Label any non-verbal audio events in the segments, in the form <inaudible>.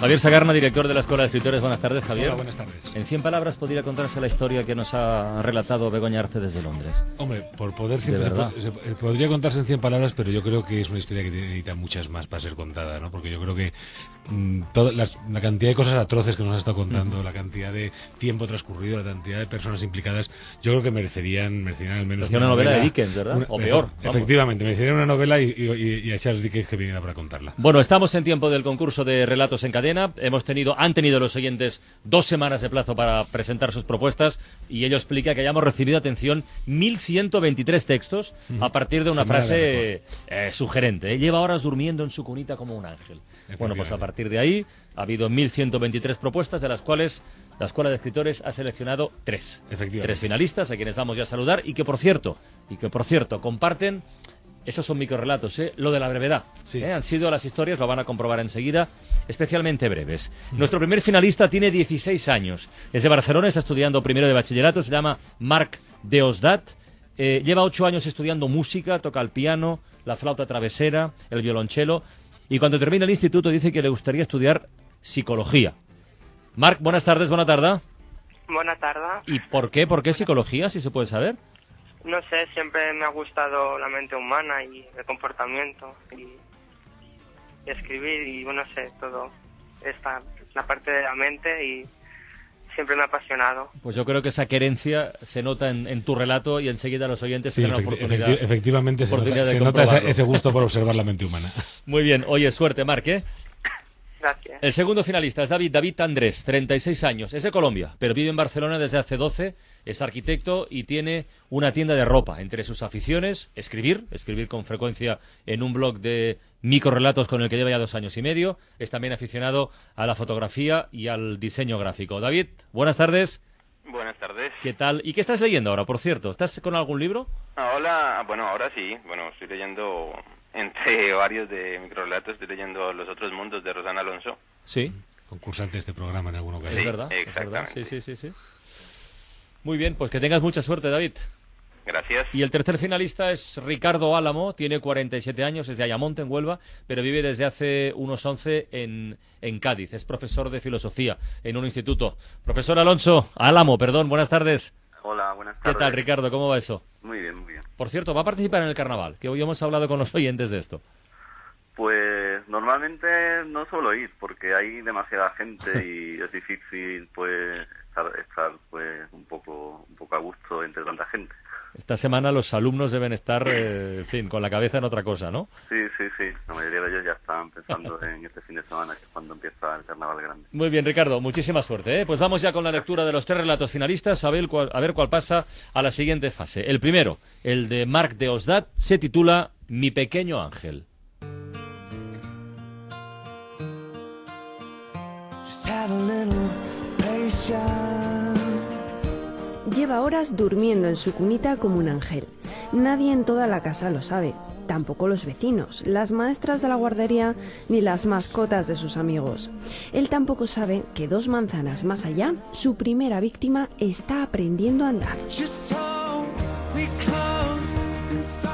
Javier Sagarna, director de la Escuela de Escritores. Buenas tardes, Javier. Hola, buenas tardes. En 100 palabras podría contarse la historia que nos ha relatado Begoña Arce desde Londres. Hombre, por poder siempre se- podría contarse en 100 palabras, pero yo creo que es una historia que necesita muchas más para ser contada, ¿no? Porque yo creo que mm, toda la cantidad de cosas atroces que nos has estado contando, la cantidad de tiempo transcurrido, la cantidad de personas implicadas, yo creo que merecerían, merecerían al menos Parecía una novela de Dickens, ¿verdad? O peor, vamos. Efectivamente, merecerían una novela y, y- y a Charles Dickens que viniera para contarla. Bueno, estamos en tiempo del concurso de relatos en cadena. Hemos tenido, han tenido los oyentes dos semanas de plazo para presentar sus propuestas y ello explica que hayamos recibido, atención, 1.123 textos a partir de una Semana frase eh, sugerente. ¿eh? Lleva horas durmiendo en su cunita como un ángel. Bueno, pues a partir de ahí ha habido 1.123 propuestas, de las cuales la Escuela de Escritores ha seleccionado tres. Tres finalistas, a quienes vamos ya a saludar y que, por cierto, y que por cierto, comparten esos son microrelatos, ¿eh? lo de la brevedad. Sí. ¿eh? Han sido las historias, lo van a comprobar enseguida, especialmente breves. Nuestro primer finalista tiene 16 años. Es de Barcelona, está estudiando primero de bachillerato, se llama Marc Deosdat. Eh, lleva ocho años estudiando música, toca el piano, la flauta travesera, el violonchelo. Y cuando termina el instituto dice que le gustaría estudiar psicología. Marc, buenas tardes, buena tarde. Buena tarde. ¿Y por qué? ¿Por qué psicología, si se puede saber? No sé, siempre me ha gustado la mente humana y el comportamiento y, y escribir y bueno, no sé, todo esta la parte de la mente y siempre me ha apasionado. Pues yo creo que esa querencia se nota en, en tu relato y enseguida los oyentes Sí, tendrán la efecti- oportunidad. efecti- efectivamente se nota, de se nota ese gusto por observar la mente humana. Muy bien, oye, suerte, Marc, ¿eh? Gracias. El segundo finalista es David, David Andrés, 36 años, es de Colombia, pero vive en Barcelona desde hace 12, es arquitecto y tiene una tienda de ropa. Entre sus aficiones, escribir, escribir con frecuencia en un blog de microrelatos con el que lleva ya dos años y medio. Es también aficionado a la fotografía y al diseño gráfico. David, buenas tardes. Buenas tardes. ¿Qué tal? ¿Y qué estás leyendo ahora, por cierto? ¿Estás con algún libro? Ah, Hola, bueno, ahora sí. Bueno, estoy leyendo entre varios de microrelatos, estoy leyendo Los otros mundos de Rosana Alonso. Sí. Concursante de este programa en alguna Es ocasión. verdad, es verdad. Sí, exactamente. sí, sí, sí. Muy bien, pues que tengas mucha suerte, David. Gracias. Y el tercer finalista es Ricardo Álamo, tiene 47 años, es de Ayamonte, en Huelva, pero vive desde hace unos 11 en, en Cádiz. Es profesor de filosofía en un instituto. Profesor Alonso, Álamo, perdón, buenas tardes. Hola, buenas ¿Qué tardes. tal, Ricardo? ¿Cómo va eso? Muy bien, muy bien. Por cierto, va a participar en el carnaval, que hoy hemos hablado con los oyentes de esto. Pues normalmente no suelo ir porque hay demasiada gente y <laughs> es difícil pues estar, estar pues un poco un poco a gusto entre tanta gente. Esta semana los alumnos deben estar, eh, en fin, con la cabeza en otra cosa, ¿no? Sí, sí, sí. La mayoría de ellos ya están pensando <laughs> en este fin de semana que es cuando empieza el carnaval grande. Muy bien, Ricardo, muchísima suerte. ¿eh? Pues vamos ya con la lectura de los tres relatos finalistas, a ver, cuál, a ver cuál pasa a la siguiente fase. El primero, el de Marc de Osdat, se titula Mi pequeño ángel. Lleva horas durmiendo en su cunita como un ángel. Nadie en toda la casa lo sabe, tampoco los vecinos, las maestras de la guardería ni las mascotas de sus amigos. Él tampoco sabe que dos manzanas más allá, su primera víctima está aprendiendo a andar.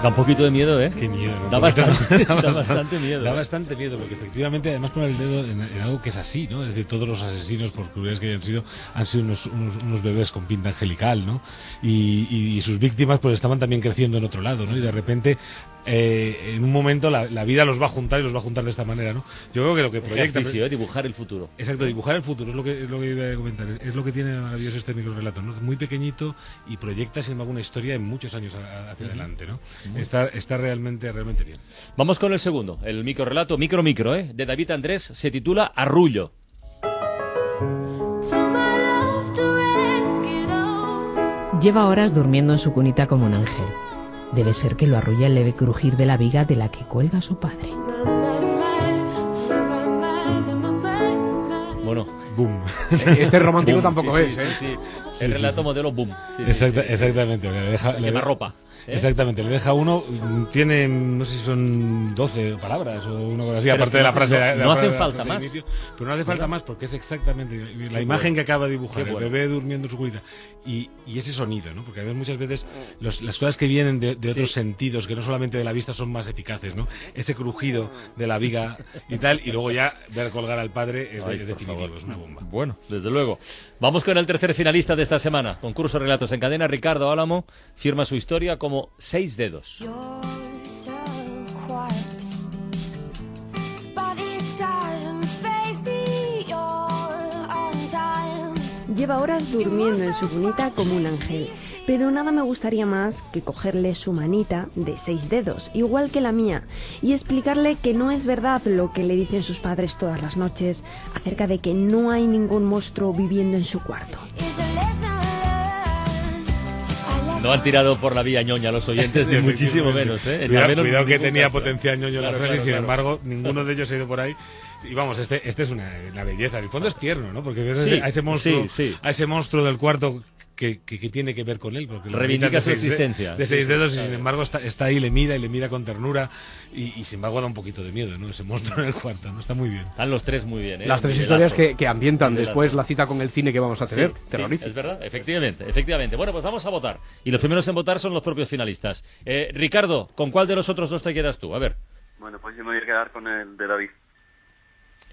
Da un poquito de miedo, ¿eh? Qué miedo. <laughs> <laughs> Da bastante- da da bastante miedo, Da ¿eh? bastante miedo, porque efectivamente, además poner el dedo en, en algo que es así, ¿no? Es decir, todos los asesinos, por crueles que hayan sido, han sido unos, unos, unos bebés con pinta angelical, ¿no? Y, y- y sus víctimas, pues estaban también creciendo en otro lado, ¿no? Y de repente, eh, en un momento, la, la vida los va a juntar y los va a juntar de esta manera, ¿no? Yo creo que lo que proyecta. Ejercicio, ¿eh? Dibujar el futuro. Exacto, dibujar el futuro es lo que, es lo que iba a comentar. Es lo que tiene de maravilloso este microrelato, ¿no? Es muy pequeñito y proyecta, sin embargo, una historia en muchos años hacia adelante, ¿no? Está, está realmente, realmente bien. Vamos con el segundo, el microrelato, micro micro, ¿eh? de David Andrés, se titula Arrullo. Lleva horas durmiendo en su cunita como un ángel. Debe ser que lo arrulla el leve crujir de la viga de la que cuelga su padre. Bueno, Boom. Este romántico boom, tampoco sí, es, sí, ¿eh? sí, sí. Sí, El sí, relato sí. modelo boom. Sí, sí, Exacta- sí, sí. Exactamente. Le deja, le- quemarropa. ¿Eh? Exactamente, le deja uno, mm, tiene, no sé si son 12 palabras o una cosa así, Pero aparte de la frase. no- la hacen la falta más. inicio, pero no hace falta ¿Verdad? más porque es exactamente la imagen bueno. que acaba de dibujar, Qué el bueno. bebé durmiendo en su cunita y, y ese sonido, ¿no? Porque a veces muchas veces los- las cosas que vienen de, de otros sentidos, que no solamente de la vista, son más eficaces, ¿no? Ese crujido de la viga y tal, y luego ya ver colgar al padre es, Ay, es definitivo, es una bomba. Bueno, desde luego. Vamos con el tercer finalista de esta semana. Concurso Relatos en Cadena. Ricardo Álamo firma su historia como Seis Dedos. Lleva horas durmiendo en su cunita como un ángel, pero nada me gustaría más que cogerle su manita de seis dedos, igual que la mía, y explicarle que no es verdad lo que le dicen sus padres todas las noches acerca de que no hay ningún monstruo viviendo en su cuarto. No han tirado por la vía ñoña los oyentes, <laughs> ni muchísimo menos, ¿eh? Cuidado, menos que tenía caso. potencial ñoño la Claro, frase, claro, sin claro. embargo, <laughs> ninguno de ellos ha ido por ahí. Y vamos, este, este es una, belleza. En el fondo es tierno, ¿no? Porque ves Sí, a ese monstruo, sí, sí. a ese monstruo del cuarto que, que, que tiene que ver con él. Porque lo Reivindica su de de- existencia. De, Sí, seis sí, dedos y claro. sin embargo está, está ahí, le mira y le mira con ternura y, y sin embargo da un poquito de miedo, ¿no? Ese monstruo en el cuarto, ¿no? Está muy bien. Están los tres muy bien, ¿eh? Las tres historias que, que ambientan después la cita con el cine que vamos a tener. Sí, sí, Terrorífico. es verdad, efectivamente, efectivamente. Bueno, pues vamos a votar. Y los primeros en votar son los propios finalistas. Eh, Ricardo, ¿con cuál de los otros dos te quedas tú? A ver. Bueno, pues yo me voy a quedar con el de David.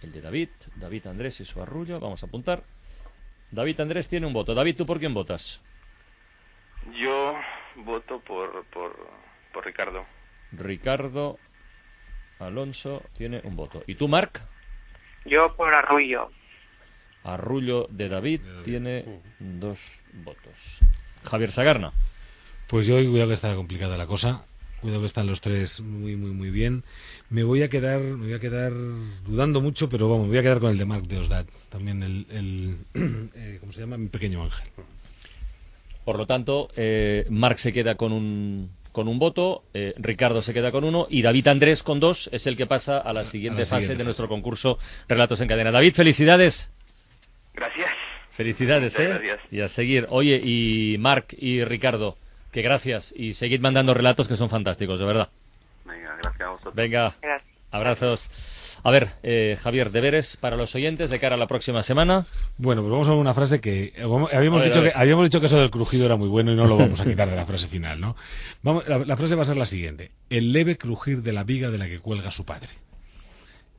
El de David, David Andrés y su arrullo. Vamos a apuntar. David Andrés tiene un voto. David, ¿tú por quién votas? Yo voto por, por, por Ricardo. Ricardo Alonso tiene un voto. ¿Y tú, Marc? Yo por Arrullo. Arrullo de David tiene dos votos. Javier Sagarna. Pues yo, cuidado que está complicada la cosa. Cuidado que están los tres muy, muy, muy bien. Me voy a quedar, me voy a quedar dudando mucho, pero vamos, me voy a quedar con el de Marc de Osdad. También el, el <clears throat> eh, ¿cómo se llama? Mi pequeño ángel. Por lo tanto, eh, Marc se queda con un, con un voto, eh, Ricardo se queda con uno y David Andrés con dos es el que pasa a la siguiente fase siguiente de nuestro concurso Relatos en Cadena. David, felicidades. Gracias. Felicidades, Muchas ¿eh? gracias. Y a seguir. Oye, y Marc y Ricardo, que gracias. Y seguid mandando relatos que son fantásticos, de verdad. Venga, gracias a vosotros. Venga, Gracias. abrazos. A ver, eh, Javier, deberes para los oyentes de cara a la próxima semana. Bueno, pues vamos a ver una frase que eh, habíamos ver, dicho que habíamos dicho que eso del crujido era muy bueno y no lo <laughs> vamos a quitar de la frase final, ¿no? Vamos, la, la frase va a ser la siguiente: el leve crujir de la viga de la que cuelga su padre.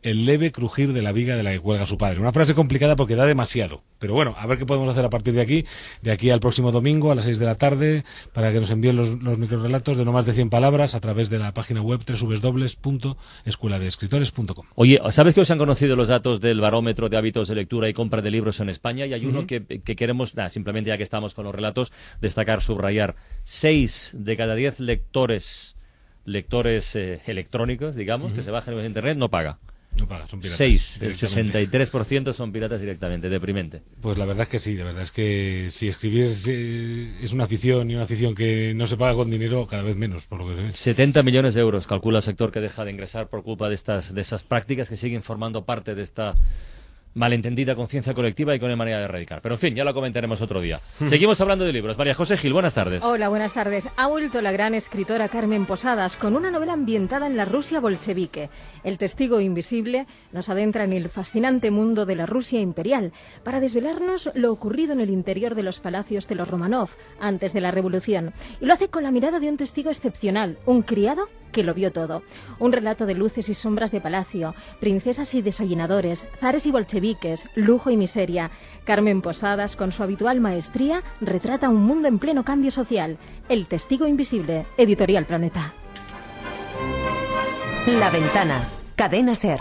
El leve crujir de la viga de la que cuelga su padre. Una frase complicada porque da demasiado. Pero bueno, a ver qué podemos hacer a partir de aquí, de aquí al próximo domingo a las 6 de la tarde, para que nos envíen los, los microrelatos de no más de 100 palabras a través de la página web www.escueladeescritores.com. Oye, ¿sabes que os han conocido los datos del barómetro de hábitos de lectura y compra de libros en España? Y hay uno que, que queremos, simplemente ya que estamos con los relatos, destacar, subrayar. Seis de cada diez lectores, lectores eh, electrónicos, digamos, que se bajan en Internet, no paga. No paga, son piratas. Seis, el directamente. 63% son piratas directamente, deprimente. Pues la verdad es que sí, la verdad es que si escribir es, eh, es una afición y una afición que no se paga con dinero, cada vez menos, por lo que se ve. 70 millones de euros calcula el sector que deja de ingresar por culpa de estas de esas prácticas que siguen formando parte de esta malentendida conciencia colectiva y con una manera de erradicar. Pero en fin, ya lo comentaremos otro día. Seguimos hablando de libros. María José Gil, buenas tardes. Hola, buenas tardes. Ha vuelto la gran escritora Carmen Posadas con una novela ambientada en la Rusia bolchevique. El testigo invisible nos adentra en el fascinante mundo de la Rusia imperial para desvelarnos lo ocurrido en el interior de los palacios de los Romanov antes de la revolución. Y lo hace con la mirada de un testigo excepcional, un criado que lo vio todo. Un relato de luces y sombras de palacio, princesas y desayunadores, zares y bolcheviques, lujo y miseria. Carmen Posadas, con su habitual maestría, retrata un mundo en pleno cambio social. El testigo invisible, editorial Planeta. La ventana. Cadena Ser.